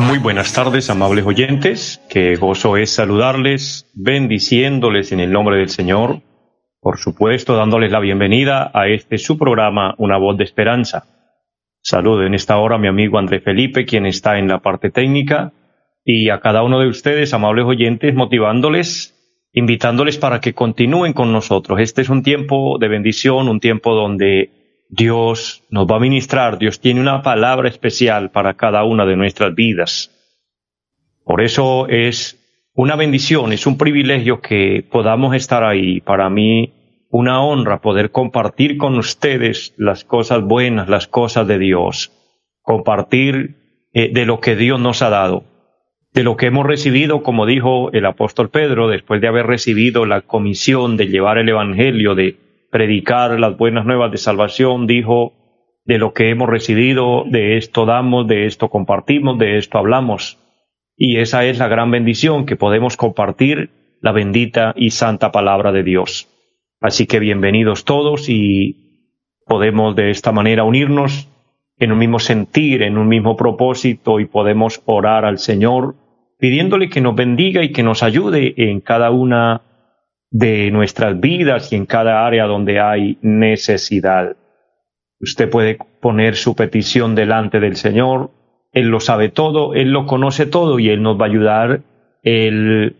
muy buenas tardes, amables oyentes. Qué gozo es saludarles, bendiciéndoles en el nombre del Señor. Por supuesto, dándoles la bienvenida a este su programa, Una voz de esperanza. Saludo en esta hora a mi amigo André Felipe, quien está en la parte técnica, y a cada uno de ustedes, amables oyentes, motivándoles, invitándoles para que continúen con nosotros. Este es un tiempo de bendición, un tiempo donde Dios nos va a ministrar, Dios tiene una palabra especial para cada una de nuestras vidas. Por eso es una bendición, es un privilegio que podamos estar ahí. Para mí, una honra poder compartir con ustedes las cosas buenas, las cosas de Dios, compartir eh, de lo que Dios nos ha dado, de lo que hemos recibido, como dijo el apóstol Pedro, después de haber recibido la comisión de llevar el Evangelio, de predicar las buenas nuevas de salvación, dijo, de lo que hemos recibido, de esto damos, de esto compartimos, de esto hablamos. Y esa es la gran bendición que podemos compartir la bendita y santa palabra de Dios. Así que bienvenidos todos y podemos de esta manera unirnos en un mismo sentir, en un mismo propósito y podemos orar al Señor pidiéndole que nos bendiga y que nos ayude en cada una de nuestras vidas y en cada área donde hay necesidad. Usted puede poner su petición delante del Señor, Él lo sabe todo, Él lo conoce todo y Él nos va a ayudar, Él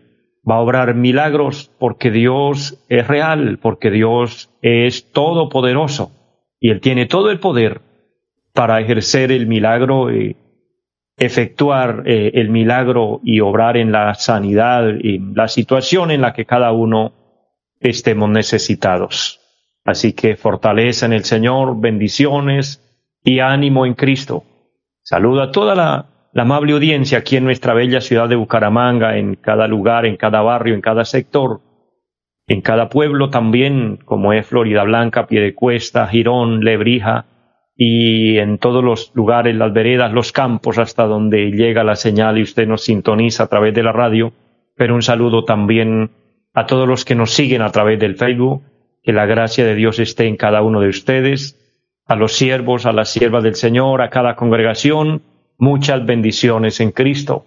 va a obrar milagros porque Dios es real, porque Dios es todopoderoso y Él tiene todo el poder para ejercer el milagro y efectuar eh, el milagro y obrar en la sanidad y la situación en la que cada uno estemos necesitados. Así que fortaleza en el Señor, bendiciones y ánimo en Cristo. Saluda a toda la, amable audiencia aquí en nuestra bella ciudad de Bucaramanga, en cada lugar, en cada barrio, en cada sector, en cada pueblo también, como es Florida Blanca, Piedecuesta, Girón, Lebrija, y en todos los lugares, las veredas, los campos, hasta donde llega la señal y usted nos sintoniza a través de la radio. Pero un saludo también a todos los que nos siguen a través del Facebook, que la gracia de Dios esté en cada uno de ustedes, a los siervos, a las siervas del Señor, a cada congregación, muchas bendiciones en Cristo.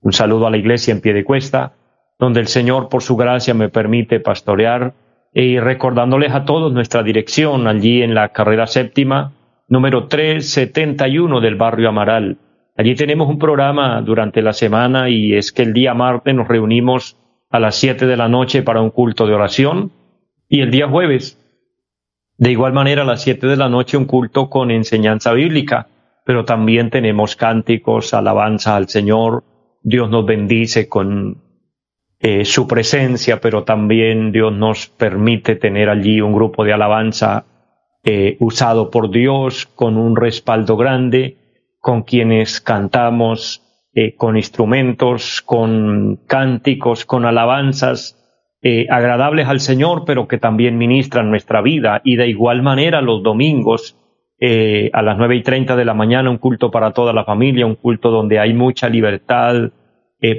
Un saludo a la iglesia en pie de cuesta, donde el Señor por su gracia me permite pastorear y recordándoles a todos nuestra dirección allí en la carrera séptima, número 371 del barrio Amaral. Allí tenemos un programa durante la semana y es que el día martes nos reunimos a las siete de la noche para un culto de oración y el día jueves, de igual manera a las siete de la noche un culto con enseñanza bíblica, pero también tenemos cánticos, alabanza al Señor, Dios nos bendice con eh, su presencia, pero también Dios nos permite tener allí un grupo de alabanza eh, usado por Dios con un respaldo grande, con quienes cantamos eh, con instrumentos, con cánticos, con alabanzas eh, agradables al Señor, pero que también ministran nuestra vida. Y de igual manera los domingos a las nueve y treinta de la mañana un culto para toda la familia, un culto donde hay mucha libertad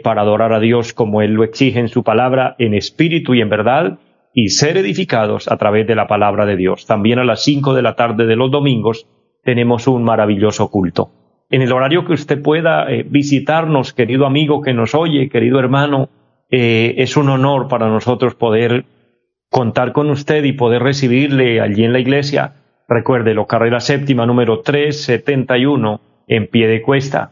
para adorar a Dios como Él lo exige en su palabra, en espíritu y en verdad, y ser edificados a través de la palabra de Dios. También a las cinco de la tarde de los domingos tenemos un maravilloso culto en el horario que usted pueda eh, visitarnos, querido amigo que nos oye, querido hermano. Eh, es un honor para nosotros poder contar con usted y poder recibirle allí en la iglesia. Recuérdelo, carrera séptima número 371 en pie de cuesta,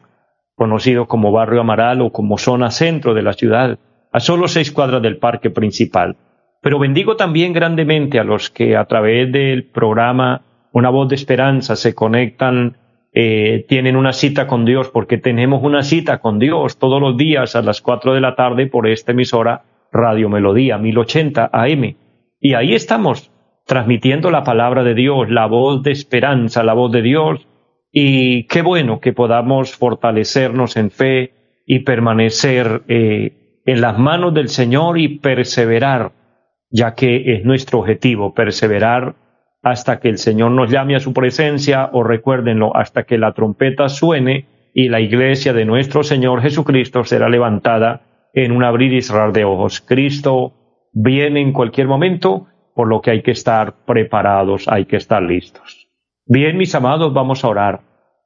conocido como Barrio Amaral o como zona centro de la ciudad, a solo seis cuadras del parque principal. Pero bendigo también grandemente a los que a través del programa Una voz de esperanza se conectan eh, tienen una cita con Dios, porque tenemos una cita con Dios todos los días a las cuatro de la tarde por esta emisora Radio Melodía 1080 AM. Y ahí estamos, transmitiendo la palabra de Dios, la voz de esperanza, la voz de Dios, y qué bueno que podamos fortalecernos en fe y permanecer eh, en las manos del Señor y perseverar, ya que es nuestro objetivo, perseverar hasta que el Señor nos llame a su presencia o recuérdenlo, hasta que la trompeta suene y la iglesia de nuestro Señor Jesucristo será levantada en un abrir y cerrar de ojos. Cristo viene en cualquier momento, por lo que hay que estar preparados, hay que estar listos. Bien, mis amados, vamos a orar.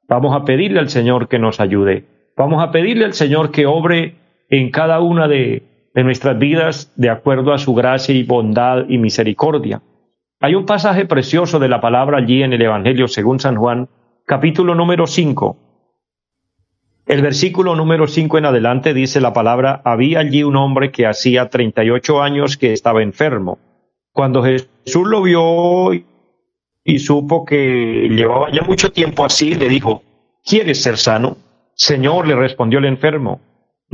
Vamos a pedirle al Señor que nos ayude. Vamos a pedirle al Señor que obre en cada una de, de nuestras vidas de acuerdo a su gracia y bondad y misericordia. Hay un pasaje precioso de la palabra allí en el Evangelio según San Juan, capítulo número 5. El versículo número 5 en adelante dice la palabra, había allí un hombre que hacía 38 años que estaba enfermo. Cuando Jesús lo vio y supo que llevaba ya mucho tiempo así, le dijo, ¿quieres ser sano? Señor, le respondió el enfermo,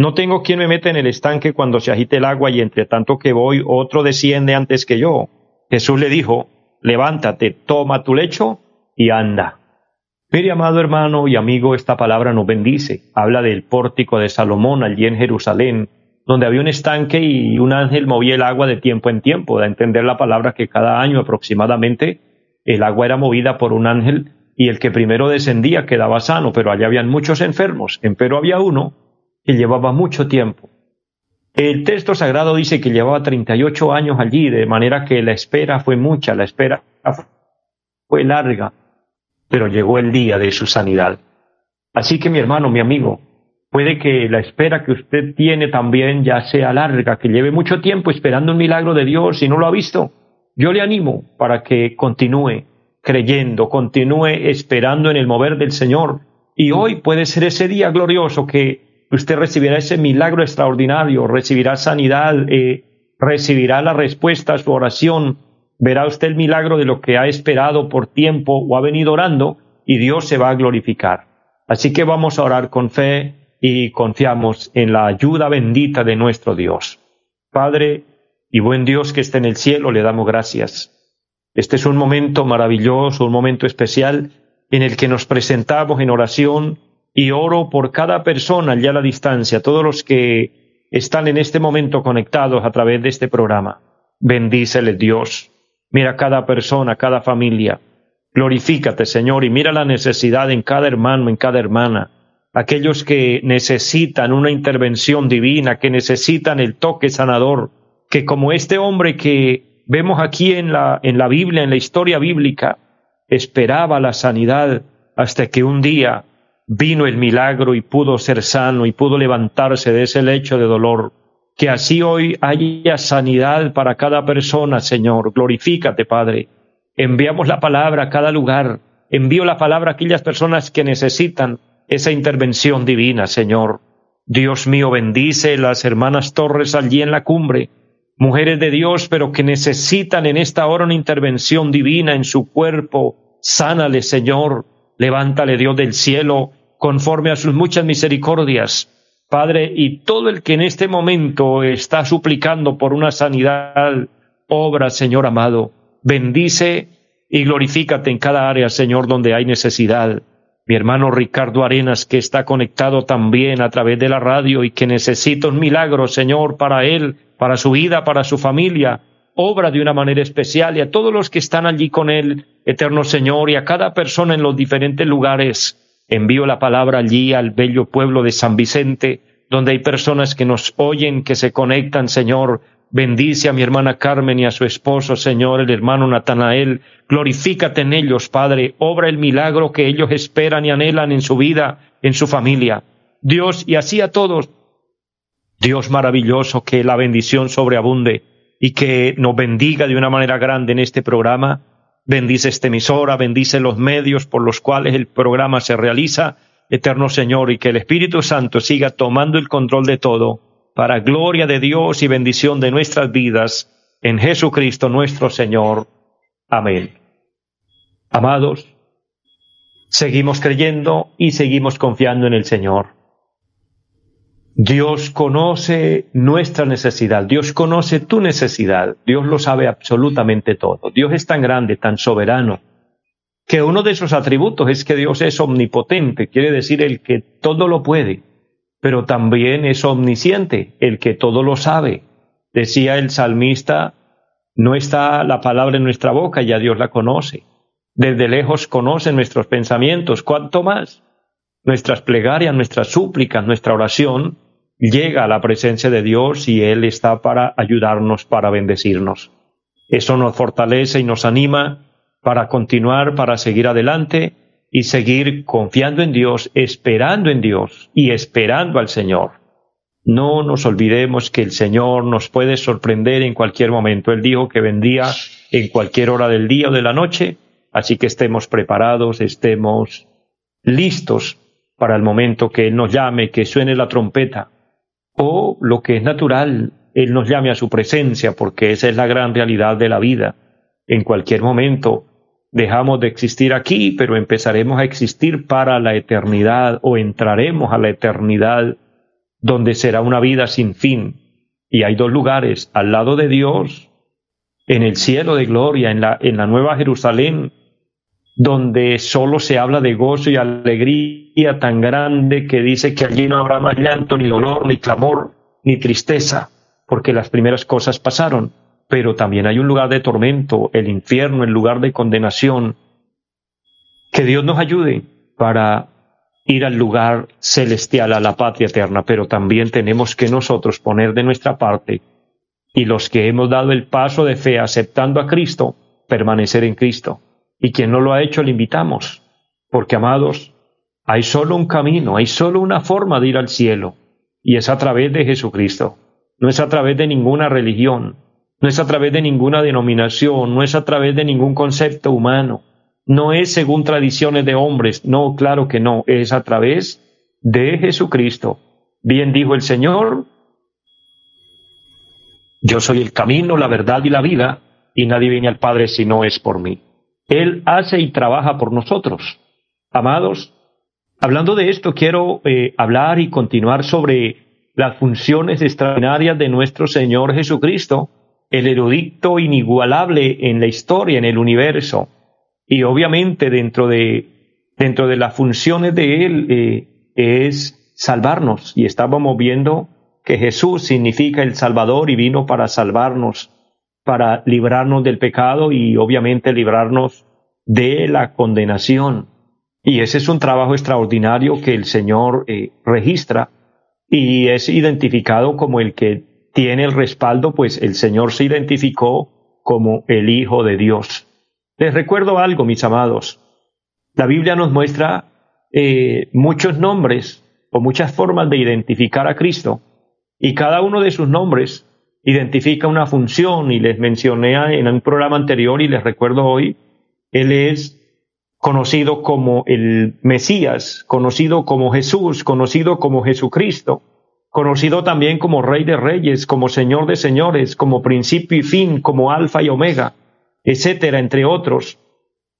no tengo quien me meta en el estanque cuando se agite el agua y entre tanto que voy otro desciende antes que yo. Jesús le dijo, levántate, toma tu lecho y anda. Mire, amado hermano y amigo, esta palabra nos bendice. Habla del pórtico de Salomón allí en Jerusalén, donde había un estanque y un ángel movía el agua de tiempo en tiempo. Da a entender la palabra que cada año aproximadamente el agua era movida por un ángel y el que primero descendía quedaba sano, pero allá habían muchos enfermos, empero había uno que llevaba mucho tiempo. El texto sagrado dice que llevaba 38 años allí, de manera que la espera fue mucha, la espera fue larga, pero llegó el día de su sanidad. Así que mi hermano, mi amigo, puede que la espera que usted tiene también ya sea larga, que lleve mucho tiempo esperando un milagro de Dios y no lo ha visto. Yo le animo para que continúe creyendo, continúe esperando en el mover del Señor. Y hoy puede ser ese día glorioso que usted recibirá ese milagro extraordinario, recibirá sanidad, eh, recibirá la respuesta a su oración, verá usted el milagro de lo que ha esperado por tiempo o ha venido orando y Dios se va a glorificar. Así que vamos a orar con fe y confiamos en la ayuda bendita de nuestro Dios. Padre y buen Dios que está en el cielo, le damos gracias. Este es un momento maravilloso, un momento especial en el que nos presentamos en oración y oro por cada persona allá a la distancia, todos los que están en este momento conectados a través de este programa. Bendícele Dios. Mira cada persona, cada familia. Glorifícate, Señor, y mira la necesidad en cada hermano, en cada hermana. Aquellos que necesitan una intervención divina, que necesitan el toque sanador, que como este hombre que vemos aquí en la, en la Biblia, en la historia bíblica, esperaba la sanidad hasta que un día vino el milagro y pudo ser sano y pudo levantarse de ese lecho de dolor. Que así hoy haya sanidad para cada persona, Señor. Glorifícate, Padre. Enviamos la palabra a cada lugar. Envío la palabra a aquellas personas que necesitan esa intervención divina, Señor. Dios mío, bendice las hermanas Torres allí en la cumbre, mujeres de Dios, pero que necesitan en esta hora una intervención divina en su cuerpo. Sánale, Señor. Levántale, Dios del cielo, conforme a sus muchas misericordias. Padre, y todo el que en este momento está suplicando por una sanidad, obra, Señor amado, bendice y glorifícate en cada área, Señor, donde hay necesidad. Mi hermano Ricardo Arenas, que está conectado también a través de la radio y que necesita un milagro, Señor, para él, para su vida, para su familia, obra de una manera especial y a todos los que están allí con él, eterno Señor, y a cada persona en los diferentes lugares. Envío la palabra allí al bello pueblo de San Vicente, donde hay personas que nos oyen, que se conectan, Señor. Bendice a mi hermana Carmen y a su esposo, Señor, el hermano Natanael. Glorifícate en ellos, Padre. Obra el milagro que ellos esperan y anhelan en su vida, en su familia. Dios, y así a todos. Dios maravilloso, que la bendición sobreabunde y que nos bendiga de una manera grande en este programa Bendice esta emisora, bendice los medios por los cuales el programa se realiza, eterno Señor, y que el Espíritu Santo siga tomando el control de todo, para gloria de Dios y bendición de nuestras vidas, en Jesucristo nuestro Señor. Amén. Amados, seguimos creyendo y seguimos confiando en el Señor. Dios conoce nuestra necesidad, Dios conoce tu necesidad, Dios lo sabe absolutamente todo. Dios es tan grande, tan soberano, que uno de sus atributos es que Dios es omnipotente, quiere decir el que todo lo puede, pero también es omnisciente, el que todo lo sabe. Decía el salmista, no está la palabra en nuestra boca, ya Dios la conoce. Desde lejos conoce nuestros pensamientos, ¿cuánto más? Nuestras plegarias, nuestras súplicas, nuestra oración llega a la presencia de Dios y Él está para ayudarnos, para bendecirnos. Eso nos fortalece y nos anima para continuar, para seguir adelante y seguir confiando en Dios, esperando en Dios y esperando al Señor. No nos olvidemos que el Señor nos puede sorprender en cualquier momento. Él dijo que vendría en cualquier hora del día o de la noche, así que estemos preparados, estemos listos para el momento que Él nos llame, que suene la trompeta, o lo que es natural, Él nos llame a su presencia, porque esa es la gran realidad de la vida. En cualquier momento dejamos de existir aquí, pero empezaremos a existir para la eternidad o entraremos a la eternidad donde será una vida sin fin. Y hay dos lugares, al lado de Dios, en el cielo de gloria, en la, en la nueva Jerusalén, donde solo se habla de gozo y alegría tan grande que dice que allí no habrá más llanto, ni dolor, ni clamor, ni tristeza, porque las primeras cosas pasaron. Pero también hay un lugar de tormento, el infierno, el lugar de condenación. Que Dios nos ayude para ir al lugar celestial, a la patria eterna, pero también tenemos que nosotros poner de nuestra parte y los que hemos dado el paso de fe aceptando a Cristo, permanecer en Cristo y quien no lo ha hecho le invitamos, porque amados, hay solo un camino, hay solo una forma de ir al cielo, y es a través de Jesucristo. No es a través de ninguna religión, no es a través de ninguna denominación, no es a través de ningún concepto humano, no es según tradiciones de hombres, no, claro que no, es a través de Jesucristo. Bien dijo el Señor, yo soy el camino, la verdad y la vida, y nadie viene al Padre si no es por mí. Él hace y trabaja por nosotros. Amados, hablando de esto, quiero eh, hablar y continuar sobre las funciones extraordinarias de nuestro Señor Jesucristo, el erudito inigualable en la historia, en el universo. Y obviamente dentro de, dentro de las funciones de Él eh, es salvarnos. Y estábamos viendo que Jesús significa el Salvador y vino para salvarnos para librarnos del pecado y obviamente librarnos de la condenación. Y ese es un trabajo extraordinario que el Señor eh, registra y es identificado como el que tiene el respaldo, pues el Señor se identificó como el Hijo de Dios. Les recuerdo algo, mis amados. La Biblia nos muestra eh, muchos nombres o muchas formas de identificar a Cristo y cada uno de sus nombres identifica una función y les mencioné en un programa anterior y les recuerdo hoy, Él es conocido como el Mesías, conocido como Jesús, conocido como Jesucristo, conocido también como Rey de Reyes, como Señor de Señores, como principio y fin, como Alfa y Omega, etcétera, entre otros.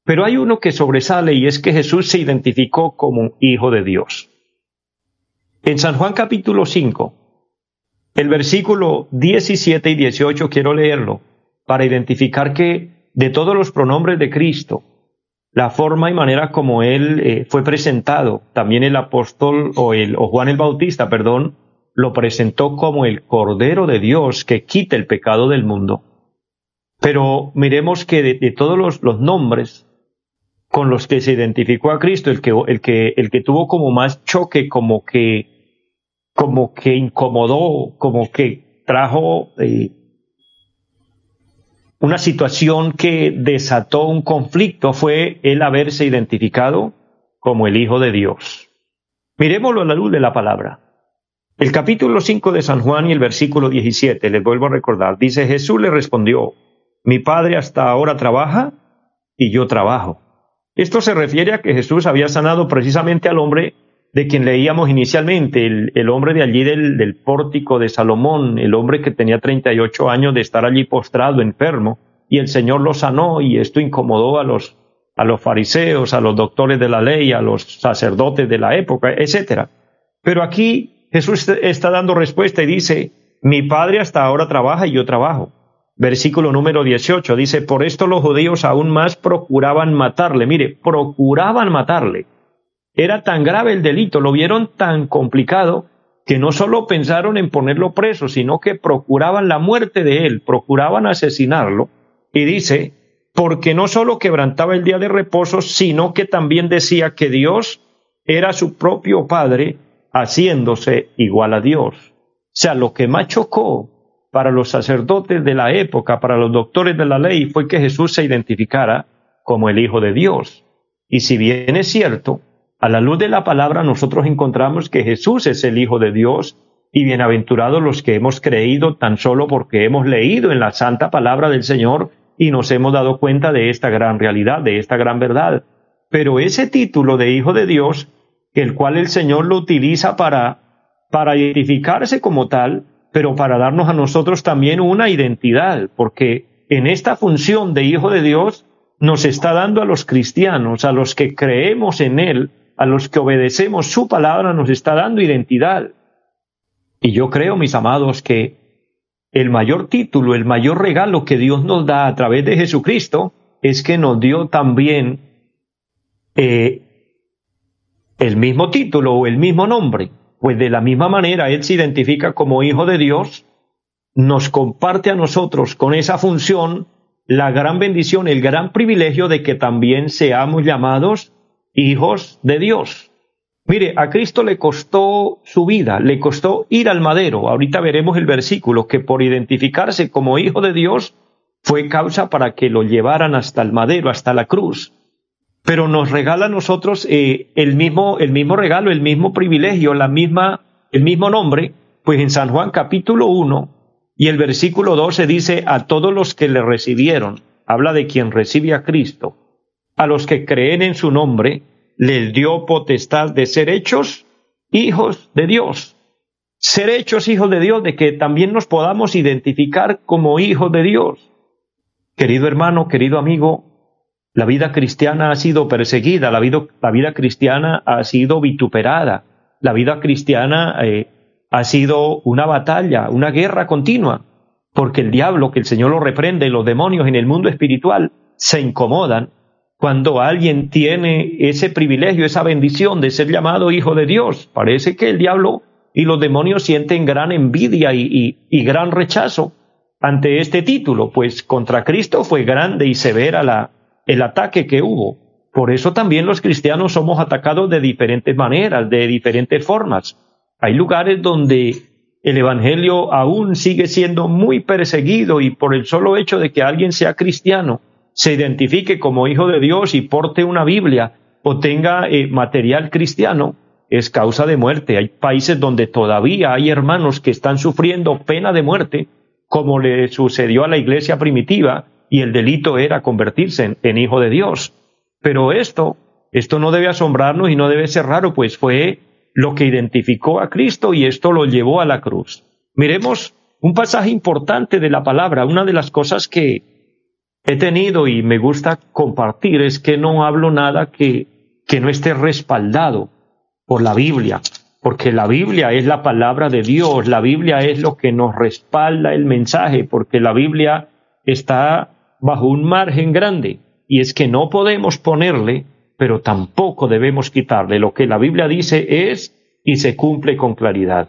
Pero hay uno que sobresale y es que Jesús se identificó como Hijo de Dios. En San Juan capítulo 5, el versículo 17 y 18 quiero leerlo para identificar que de todos los pronombres de Cristo, la forma y manera como él eh, fue presentado, también el apóstol o, el, Juan el Bautista, perdón, lo presentó como el Cordero de Dios que quita el pecado del mundo. Pero miremos que de, todos los, los, nombres con los que se identificó a Cristo, el que, el que, el que tuvo como más choque, como que como que incomodó, como que trajo eh, una situación que desató un conflicto fue el haberse identificado como el Hijo de Dios. Miremoslo a la luz de la palabra. El capítulo 5 de San Juan y el versículo 17, les vuelvo a recordar, dice Jesús le respondió, mi Padre hasta ahora trabaja y yo trabajo. Esto se refiere a que Jesús había sanado precisamente al hombre de quien leíamos inicialmente, el, hombre de allí del, del, pórtico de Salomón, el hombre que tenía 38 años de estar allí postrado, enfermo, y el Señor lo sanó y esto incomodó a los, a los fariseos, a los doctores de la ley, a los sacerdotes de la época, etc. Pero aquí Jesús está dando respuesta y dice, mi Padre hasta ahora trabaja y yo trabajo. versículo número 18, dice, por esto los judíos aún más procuraban matarle. Mire, procuraban matarle. Era tan grave el delito, lo vieron tan complicado que no solo pensaron en ponerlo preso, sino que procuraban la muerte de él, procuraban asesinarlo. Y dice, porque no solo quebrantaba el día de reposo, sino que también decía que Dios era su propio Padre, haciéndose igual a Dios. O sea, lo que más chocó para los sacerdotes de la época, para los doctores de la ley, fue que Jesús se identificara como el Hijo de Dios. Y si bien es cierto, a la luz de la palabra nosotros encontramos que Jesús es el Hijo de Dios y bienaventurados los que hemos creído tan solo porque hemos leído en la santa palabra del Señor y nos hemos dado cuenta de esta gran realidad, de esta gran verdad. Pero ese título de Hijo de Dios, el cual el Señor lo utiliza para, para identificarse como tal, pero para darnos a nosotros también una identidad, porque en esta función de Hijo de Dios nos está dando a los cristianos, a los que creemos en Él, a los que obedecemos su palabra nos está dando identidad. Y yo creo, mis amados, que el mayor título, el mayor regalo que Dios nos da a través de Jesucristo es que nos dio también eh, el mismo título o el mismo nombre. Pues de la misma manera Él se identifica como Hijo de Dios, nos comparte a nosotros con esa función la gran bendición, el gran privilegio de que también seamos llamados hijos de Dios. Mire, a Cristo le costó su vida, le costó ir al madero. Ahorita veremos el versículo que por identificarse como hijo de Dios fue causa para que lo llevaran hasta el madero, hasta la cruz. Pero nos regala a nosotros eh, el, mismo, el mismo regalo, el mismo privilegio, la misma, el mismo nombre, pues en San Juan capítulo 1 y el versículo 12 dice a todos los que le recibieron, habla de quien recibe a Cristo, a los que creen en su nombre, les dio potestad de ser hechos hijos de Dios. Ser hechos hijos de Dios, de que también nos podamos identificar como hijos de Dios. Querido hermano, querido amigo, la vida cristiana ha sido perseguida, la vida, la vida cristiana ha sido vituperada, la vida cristiana eh, ha sido una batalla, una guerra continua, porque el diablo, que el Señor lo reprende, los demonios en el mundo espiritual se incomodan cuando alguien tiene ese privilegio, esa bendición de ser llamado hijo de Dios. Parece que el diablo y los demonios sienten gran envidia y, gran rechazo ante este título, pues contra Cristo fue grande y severa la, el ataque que hubo. Por eso también los cristianos somos atacados de diferentes maneras, de diferentes formas. Hay lugares donde el Evangelio aún sigue siendo muy perseguido y por el solo hecho de que alguien sea cristiano, se identifique como hijo de Dios y porte una Biblia o tenga eh, material cristiano, es causa de muerte. Hay países donde todavía hay hermanos que están sufriendo pena de muerte, como le sucedió a la iglesia primitiva, y el delito era convertirse en, hijo de Dios. Pero esto, esto no debe asombrarnos y no debe ser raro, pues fue lo que identificó a Cristo y esto lo llevó a la cruz. Miremos un pasaje importante de la palabra, una de las cosas que, he tenido y me gusta compartir es que no hablo nada que, que no esté respaldado por la Biblia, porque la Biblia es la palabra de Dios, la Biblia es lo que nos respalda el mensaje, porque la Biblia está bajo un margen grande y es que no podemos ponerle, pero tampoco debemos quitarle. Lo que la Biblia dice es y se cumple con claridad.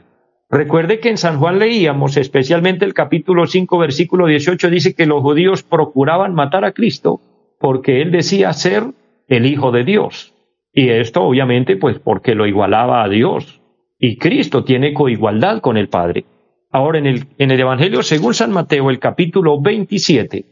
Recuerde que en San Juan leíamos, especialmente el capítulo 5, versículo 18, dice que los judíos procuraban matar a Cristo porque él decía ser el Hijo de Dios. Y esto obviamente pues porque lo igualaba a Dios. Y Cristo tiene coigualdad con el Padre. Ahora en el, en el Evangelio según San Mateo, el capítulo 27,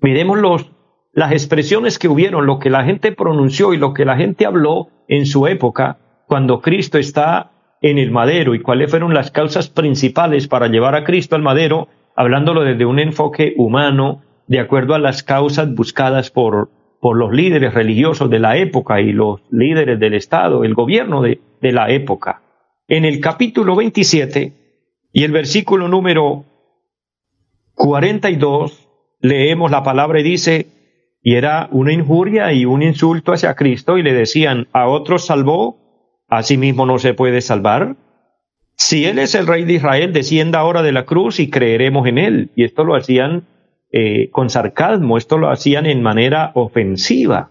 miremos los, las expresiones que hubieron, lo que la gente pronunció y lo que la gente habló en su época, cuando Cristo está en el madero y cuáles fueron las causas principales para llevar a Cristo al madero, hablándolo desde un enfoque humano, de acuerdo a las causas buscadas por, por los líderes religiosos de la época y los líderes del Estado, el gobierno de, de la época. En el capítulo 27 y el versículo número 42, leemos la palabra y dice, y era una injuria y un insulto hacia Cristo y le decían, a otros salvó, asimismo no se puede salvar? si Él es el rey de Israel, descienda ahora de la cruz y creeremos en Él. Y esto lo hacían eh, con sarcasmo, esto lo hacían en manera ofensiva.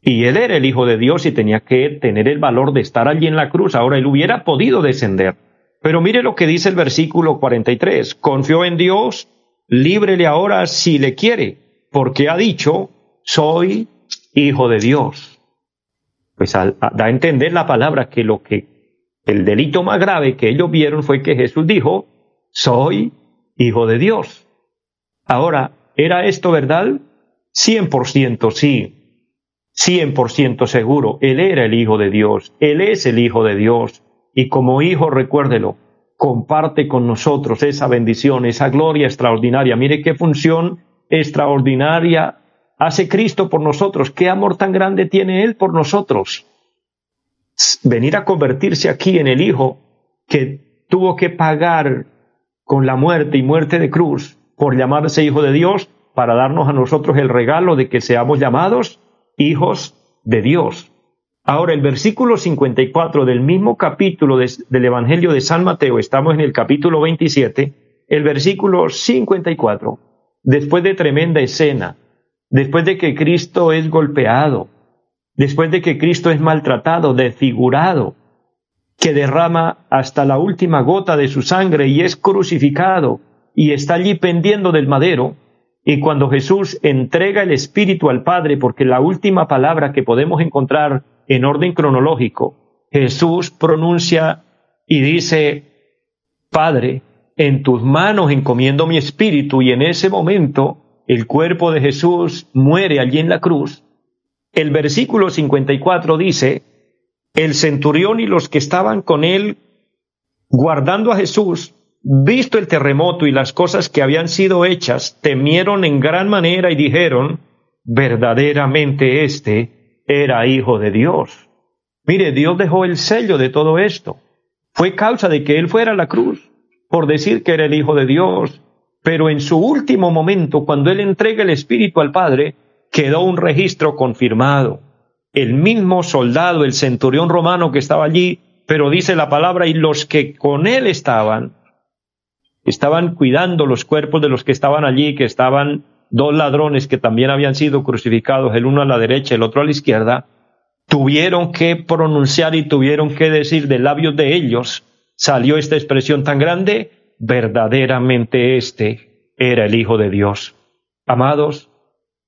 Y Él era el Hijo de Dios y tenía que tener el valor de estar allí en la cruz. Ahora Él hubiera podido descender. Pero mire lo que dice el versículo 43. Confió en Dios, líbrele ahora si le quiere, porque ha dicho, soy Hijo de Dios. Pues da a entender la palabra que lo que el delito más grave que ellos vieron fue que Jesús dijo, soy hijo de Dios. Ahora, ¿era esto verdad? Cien por ciento sí, cien por ciento seguro. Él era el hijo de Dios, Él es el hijo de Dios. Y como hijo, recuérdelo, comparte con nosotros esa bendición, esa gloria extraordinaria. Mire qué función extraordinaria hace Cristo por nosotros, qué amor tan grande tiene Él por nosotros venir a convertirse aquí en el Hijo que tuvo que pagar con la muerte y muerte de cruz por llamarse Hijo de Dios para darnos a nosotros el regalo de que seamos llamados hijos de Dios. Ahora, el versículo 54 del mismo capítulo del Evangelio de San Mateo, estamos en el capítulo 27, el versículo 54, después de tremenda escena, después de que Cristo es golpeado, después de que Cristo es maltratado, desfigurado, que derrama hasta la última gota de su sangre y es crucificado y está allí pendiendo del madero, y cuando Jesús entrega el Espíritu al Padre, porque la última palabra que podemos encontrar en orden cronológico, Jesús pronuncia y dice, Padre, en tus manos encomiendo mi espíritu, y en ese momento el cuerpo de Jesús muere allí en la cruz, el versículo 54 dice, el centurión y los que estaban con él guardando a Jesús, visto el terremoto y las cosas que habían sido hechas, temieron en gran manera y dijeron, verdaderamente este era hijo de Dios. Mire, Dios dejó el sello de todo esto. Fue causa de que él fuera a la cruz, por decir que era el hijo de Dios. Pero en su último momento, cuando él entrega el Espíritu al Padre, quedó un registro confirmado. El mismo soldado, el centurión romano que estaba allí, pero dice la palabra, y los que con él estaban, estaban cuidando los cuerpos de los que estaban allí, que estaban dos ladrones que también habían sido crucificados, el uno a la derecha, el otro a la izquierda, tuvieron que pronunciar y tuvieron que decir de labios de ellos, salió esta expresión tan grande, verdaderamente este era el Hijo de Dios. Amados,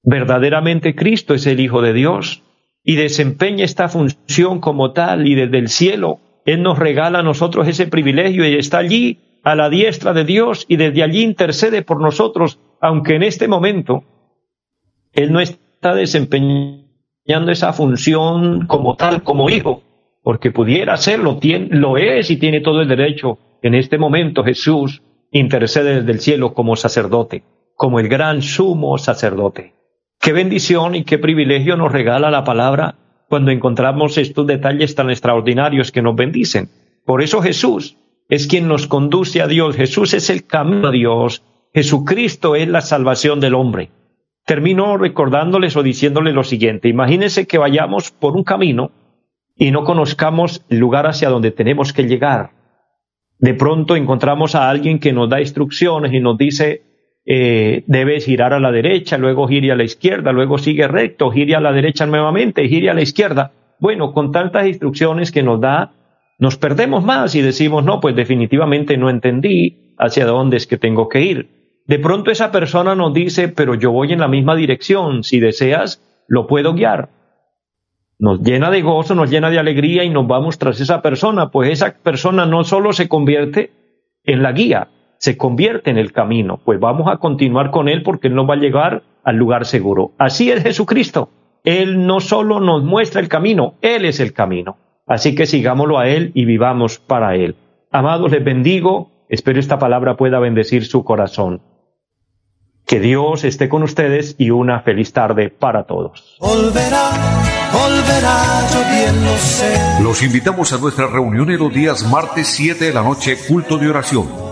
Verdaderamente Cristo es el Hijo de Dios y desempeña esta función como tal y desde el cielo Él nos regala a nosotros ese privilegio y está allí a la diestra de Dios y desde allí intercede por nosotros, aunque en este momento Él no está desempeñando esa función como tal, como hijo, porque pudiera hacerlo, lo es y tiene todo el derecho. En este momento Jesús intercede desde el cielo como sacerdote, como el gran sumo sacerdote. Qué bendición y qué privilegio nos regala la palabra cuando encontramos estos detalles tan extraordinarios que nos bendicen. Por eso Jesús es quien nos conduce a Dios. Jesús es el camino a Dios. Jesucristo es la salvación del hombre. Termino recordándoles o diciéndoles lo siguiente. Imagínense que vayamos por un camino y no conozcamos el lugar hacia donde tenemos que llegar. De pronto encontramos a alguien que nos da instrucciones y nos dice, eh, debes girar a la derecha, luego gire a la izquierda, luego sigue recto, gire a la derecha nuevamente, gire a la izquierda. Bueno, con tantas instrucciones que nos da, nos perdemos más y decimos, no, pues definitivamente no entendí hacia dónde es que tengo que ir. De pronto esa persona nos dice, pero yo voy en la misma dirección, si deseas, lo puedo guiar. Nos llena de gozo, nos llena de alegría y nos vamos tras esa persona, pues esa persona no solo se convierte en la guía, se convierte en el camino, pues vamos a continuar con Él porque Él nos va a llevar al lugar seguro. Así es Jesucristo. Él no solo nos muestra el camino, Él es el camino. Así que sigámoslo a Él y vivamos para Él. Amados, les bendigo. Espero esta palabra pueda bendecir su corazón. Que Dios esté con ustedes y una feliz tarde para todos. Los invitamos a nuestra reunión en los días martes 7 de la noche, culto de oración